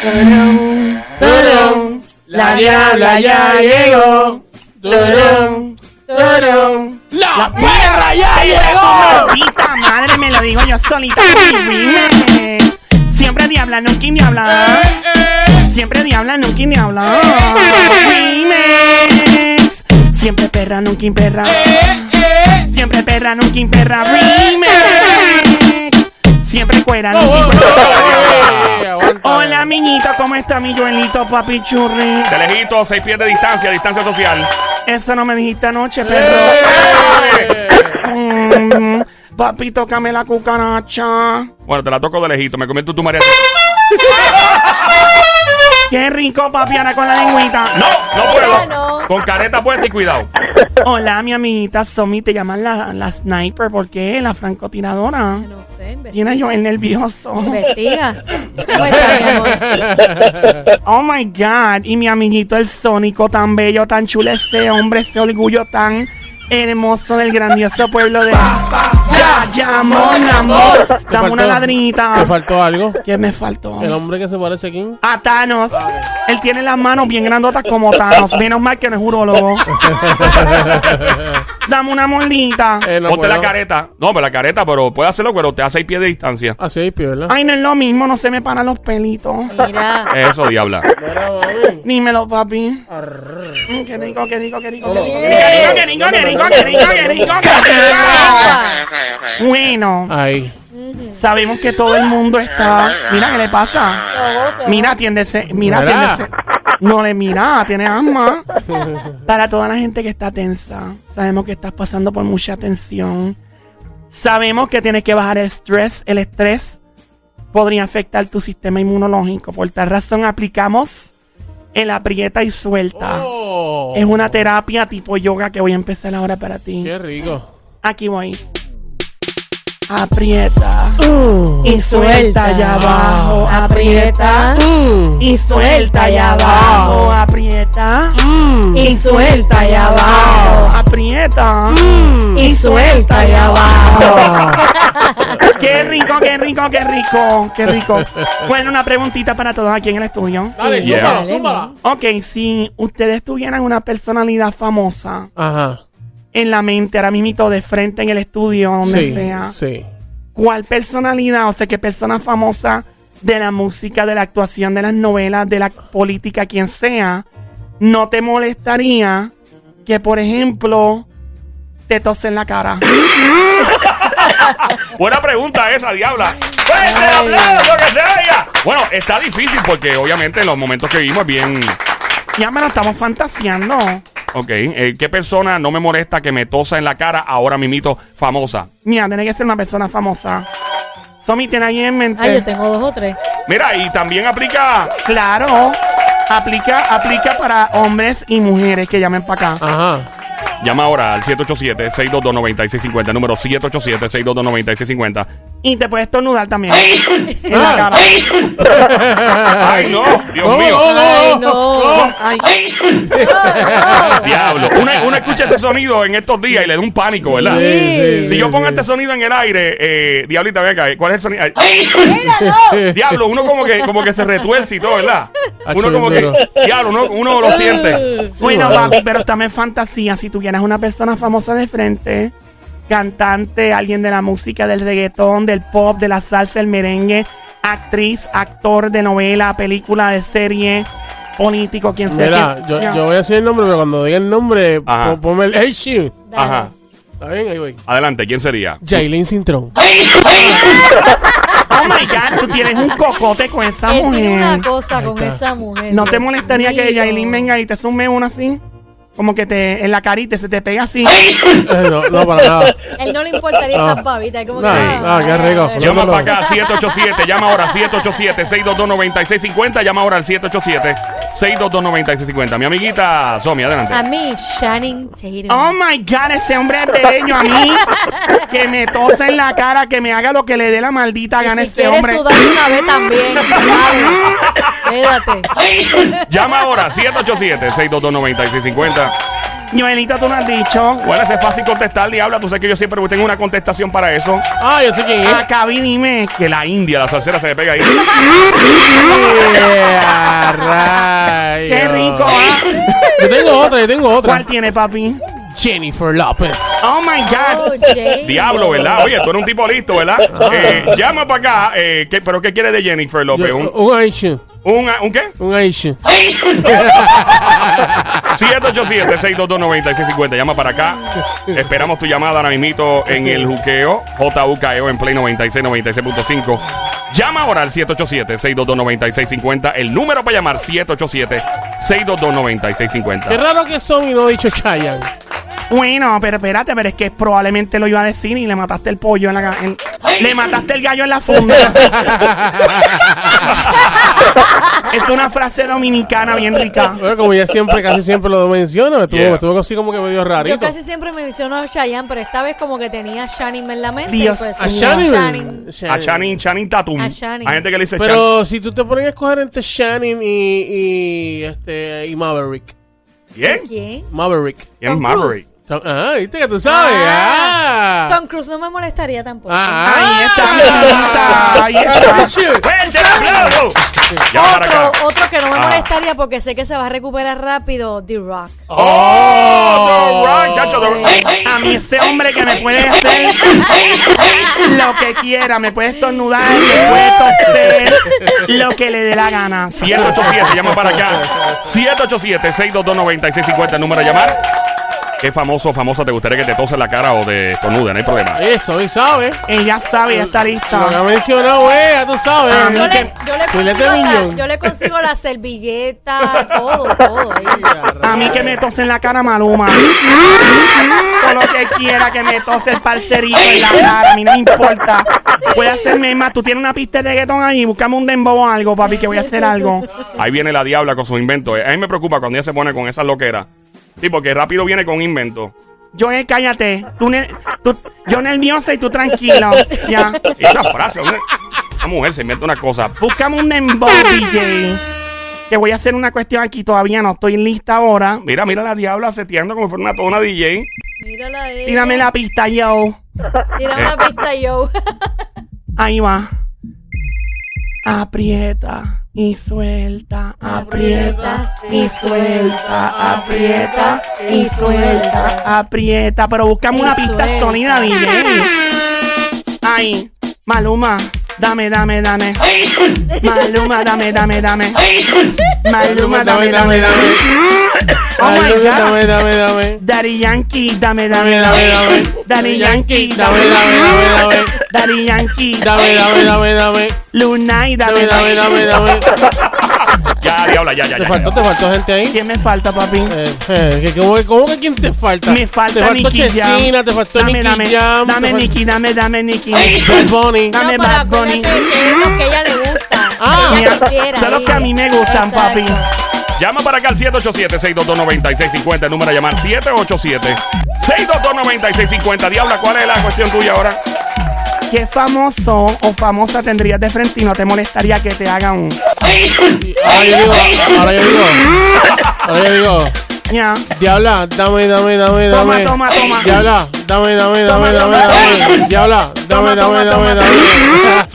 Turun, turun, La diabla ya llegó. Turun, turun, La perra ya llegó. Maldita madre, me lo digo yo solita. Siempre diabla, nunca diabla. Siempre diabla, nunca diabla. Remix. Siempre perra, nunca perra. Siempre perra, nunca perra. Remix. Siempre cuera, nunca Hola, miñito, ¿cómo está mi Joelito, papi churri? De lejito, seis pies de distancia, distancia social. Eso no me dijiste anoche, perro. Mm, papi, tócame la cucaracha. Bueno, te la toco de lejito, me comí tú tu María. Qué rico, papi, ahora con la lengüita. No, no puedo. Con careta puesta y cuidado. Hola, mi amiguita Somi, te llaman la, la sniper, ¿por qué? La francotiradora. No sé. Tiene yo el nervioso. Investiga. Oh my God. Y mi amiguito el Sónico, tan bello, tan chulo, este hombre, ese orgullo tan hermoso del grandioso pueblo de. Ya, ya, mon amor. Dame una faltó? ladrinita. ¿Te faltó algo? ¿Qué me faltó? El hombre que se parece aquí. A Thanos. Él tiene las manos bien grandotas como Thanos. Menos mal que no es urólogo. Dame una molita. Eh, no Ponte puedo. la careta. No, pero la careta, pero puede hacerlo, pero te hace seis pies de distancia. Así hay pie, ¿verdad? Ay, no es lo mismo, no se me paran los pelitos. Mira. Eso, diabla. Dímelo, papi. Mm, Qué rico, qué rico, qué rico, qué rico, qué rico, qué rico, qué rico, qué rico, qué rico. Bueno, Ahí. sabemos que todo el mundo está. Mira, ¿qué le pasa? Mira, atiéndese. Mira, Mira. atiéndese. No le mira, tiene asma. Para toda la gente que está tensa, sabemos que estás pasando por mucha tensión. Sabemos que tienes que bajar el estrés. El estrés podría afectar tu sistema inmunológico. Por tal razón, aplicamos el aprieta y suelta. Oh. Es una terapia tipo yoga que voy a empezar ahora para ti. Qué rico. Aquí voy. Aprieta. Uh. Y suelta allá abajo. Aprieta. Y suelta allá abajo. Aprieta. Y suelta allá abajo. Aprieta. Y suelta allá abajo. Qué rico, qué rico, qué rico, qué rico. Bueno, una preguntita para todos aquí en el estudio. Dale, Yeah. zúmbala, zúmbala. Ok, si ustedes tuvieran una personalidad famosa Ajá. En la mente, ahora mismo de frente en el estudio, donde Sí, sea, sí. ¿cuál personalidad, o sea, qué persona famosa de la música, de la actuación, de las novelas, de la política, quien sea, no te molestaría que, por ejemplo, te tose en la cara? Buena pregunta esa, diabla. ¡Fuerte el aplauso que se oiga! Bueno, está difícil porque obviamente en los momentos que vivimos es bien. Ya me lo estamos fantaseando. Ok, eh, ¿qué persona no me molesta que me tosa en la cara ahora mimito famosa? Mira, tiene que ser una persona famosa. Somi, ¿tiene alguien en mente? Ay, yo tengo dos o tres. Mira, y también aplica. Claro. Aplica, aplica para hombres y mujeres que llamen para acá. Ajá. Llama ahora al 787-622-9650, número 787-622-9650. Y te puedes tornudar también. en la cara. ¡Ay, no! ¡Dios mío! Ay, no. Ay, ¡Diablo! Uno, uno escucha ese sonido en estos días y le da un pánico, ¿verdad? Sí, sí, Si sí, yo pongo sí. este sonido en el aire, eh, Diablita, ven acá, ¿cuál es el sonido? Ay. Diablo, uno como que, como que se retuerce y todo, ¿verdad? Uno como que, diablo, uno, uno lo siente. Bueno, papi, pero también fantasía. Si tuvieras una persona famosa de frente, cantante, alguien de la música, del reggaetón, del pop, de la salsa, el merengue, actriz, actor de novela, película, de serie, político, quien sea. Mira, quien- yo, voy a decir el nombre, pero cuando diga el nombre, pon- ponme el hey, shit. Ajá. ¿Está bien? Ahí voy. Adelante, ¿quién sería? Jailin Cintrón. Oh my God, tú tienes un cocote con esa Él tiene una mujer. cosa con esa mujer. ¿No te molestaría que mío. Yailin venga y te sume una así? Como que te en la carita se te pega así. Eh, no, no, para nada. Él no le importaría Ah. esas pavitas. Como No, que, no, qué rico. ay, Llama no, para acá, 787, llama ahora, 787-622-9650, llama ahora al 787-622-9650. Mi amiguita Somi, adelante. A mí, Shannon Tatum. Oh my God, ese hombre es bello a mí. que me tose en la cara, que me haga lo que le dé la maldita Y gana si este hombre. sudar una vez también. Quédate. Llama ahora, 787-622-9650. Joelito, tú no has dicho. Bueno, ese es fácil contestar, Diabla. Tú sabes que yo siempre tengo una contestación para eso. Ah, yo sé quién es. Acá vi, dime. Que la India, la salsera se le pega ahí. Yeah. Qué rico, ¿ah? Yo tengo otra, yo tengo otra. ¿Cuál tiene, papi? Jennifer López. Oh my Oh, God. Jay. Diablo, ¿verdad? Oye, tú eres un tipo listo, ¿verdad? Eh, llama para acá. Eh, ¿qué- ¿Pero qué quiere de Jennifer López? Yo- ¿Un, un. Un, un qué? Un Aisha. 787-622-9650. Llama para acá. Esperamos tu llamada ahora mismito en el juqueo. JUKEO en Play 96, 96.5. Llama ahora al 787-622-9650. El número para llamar, 787-622-9650. Qué raro que son y no he dicho Chayanne. Bueno, pero espérate, pero es que probablemente lo iba a decir y le mataste el pollo en la... en- le mataste el gallo en la funda. es una frase dominicana bien rica. Bueno, como ya siempre, casi siempre lo menciono, me estuvo, Yeah. me estuvo así como que medio rarito. Yo casi siempre menciono a Chayanne, pero esta vez como que tenía a Shanin en la mente. Dios. pues, A Shannon. Shanin. A Channing, Channing Tatum. A Channing. Hay gente que le dice Pero si tú te pones a escoger entre Shannon y, y, este, y Maverick. ¿Quién? ¿Quién? Maverick. ¿Quién Tom Maverick? Ah, viste que tú sabes. Ah. Tom Cruise no me molestaría tampoco. Ah. Ahí está, ahí está. ¡Fuerte el aplauso! Para Otro, acá. otro que no me Ah. molestaría porque sé que se va a recuperar rápido, The Rock. ¡Oh! The Rock, chacho, The Rock. A mí este hombre que me puede hacer lo que quiera, me puede estornudar, me puede toser, lo que le dé la gana. 787, llama para acá. 787-622-9650, el número a llamar. ¿Qué famoso famosa te gustaría que te tose en la cara o de estornude? No hay problema. Eso, y sabes. Ella sabe, ya está Lo que ha lista. mencionado, ya tú sabes. Ah, Yo le, yo, le filete consigo la, mignon. yo le consigo la servilleta, todo, todo. A mí que me tose en la cara Maluma. Todo lo que quiera que me tose el parcerito en la cara, a mí no me importa. Puede hacerme más. Tú tienes una pista de reggaetón ahí, buscame un dembow o algo, papi, que voy a hacer algo. Ahí viene la diabla con su invento. A mí me preocupa cuando ella se pone con esas loqueras. Sí, porque rápido viene con un invento. Joel, cállate. Tú, ne- tú- yo nerviosa y tú tranquilo. Ya. Esa frase, hombre. Esa mujer se inventa una cosa. Búscame un dembow, DJ. Que voy a hacer una cuestión aquí. Todavía no estoy lista ahora. Mira, mira la diabla seteando como si fuera una tona DJ. Mírala ahí. Tírame la pista, yo. Tírame la pista yo. Ahí va. Aprieta y suelta, aprieta y suelta, aprieta y suelta, aprieta. Pero buscame una pista sólida, DJ. Ahí, Maluma, dame, dame, dame. Maluma, dame, dame, dame. Maluma, dame, dame, dame. Oh my God. dame, dame, dame. Daddy Yankee, dame, Dame, dame. Daddy Yankee, Dame, dame, dame. Daddy Yankee, Dame, dame, dame, dame. Lunay, Dame, dame, dame, dame, dame. Ya, diabla, ya, ya, Te ya. faltó, ya. te faltó gente ahí. ¿Quién me falta, papi? Eh, eh, ¿cómo, ¿Cómo que quién te falta? Me falta Te faltó Nicky Chesina, Jam. te faltó dame, Nicky dame, Jam. dame Nicky, dame, dame Nicky. Bad Bunny. Dame no, Bad Bunny. que lo que a ella le gusta. Ah. que ella Mira, quisiera. son los que a mí me gustan, Exacto. papi. Llama para acá al 787-622-9650. El número a llamar 787-622-9650. Diabla, ¿cuál es la cuestión tuya ahora? ¿Qué famoso o famosa tendrías de frente y no te molestaría que te hagan un... Ahora yo digo, ahora yo digo, ahora yo digo, Ya. Diabla, dame, dame, dame, Toma, dame. toma, toma. Diabla, dame, dame, Toma, dame, dame, toma, dame. Diabla, dame, Toma, dame, toma, dame, toma, dame.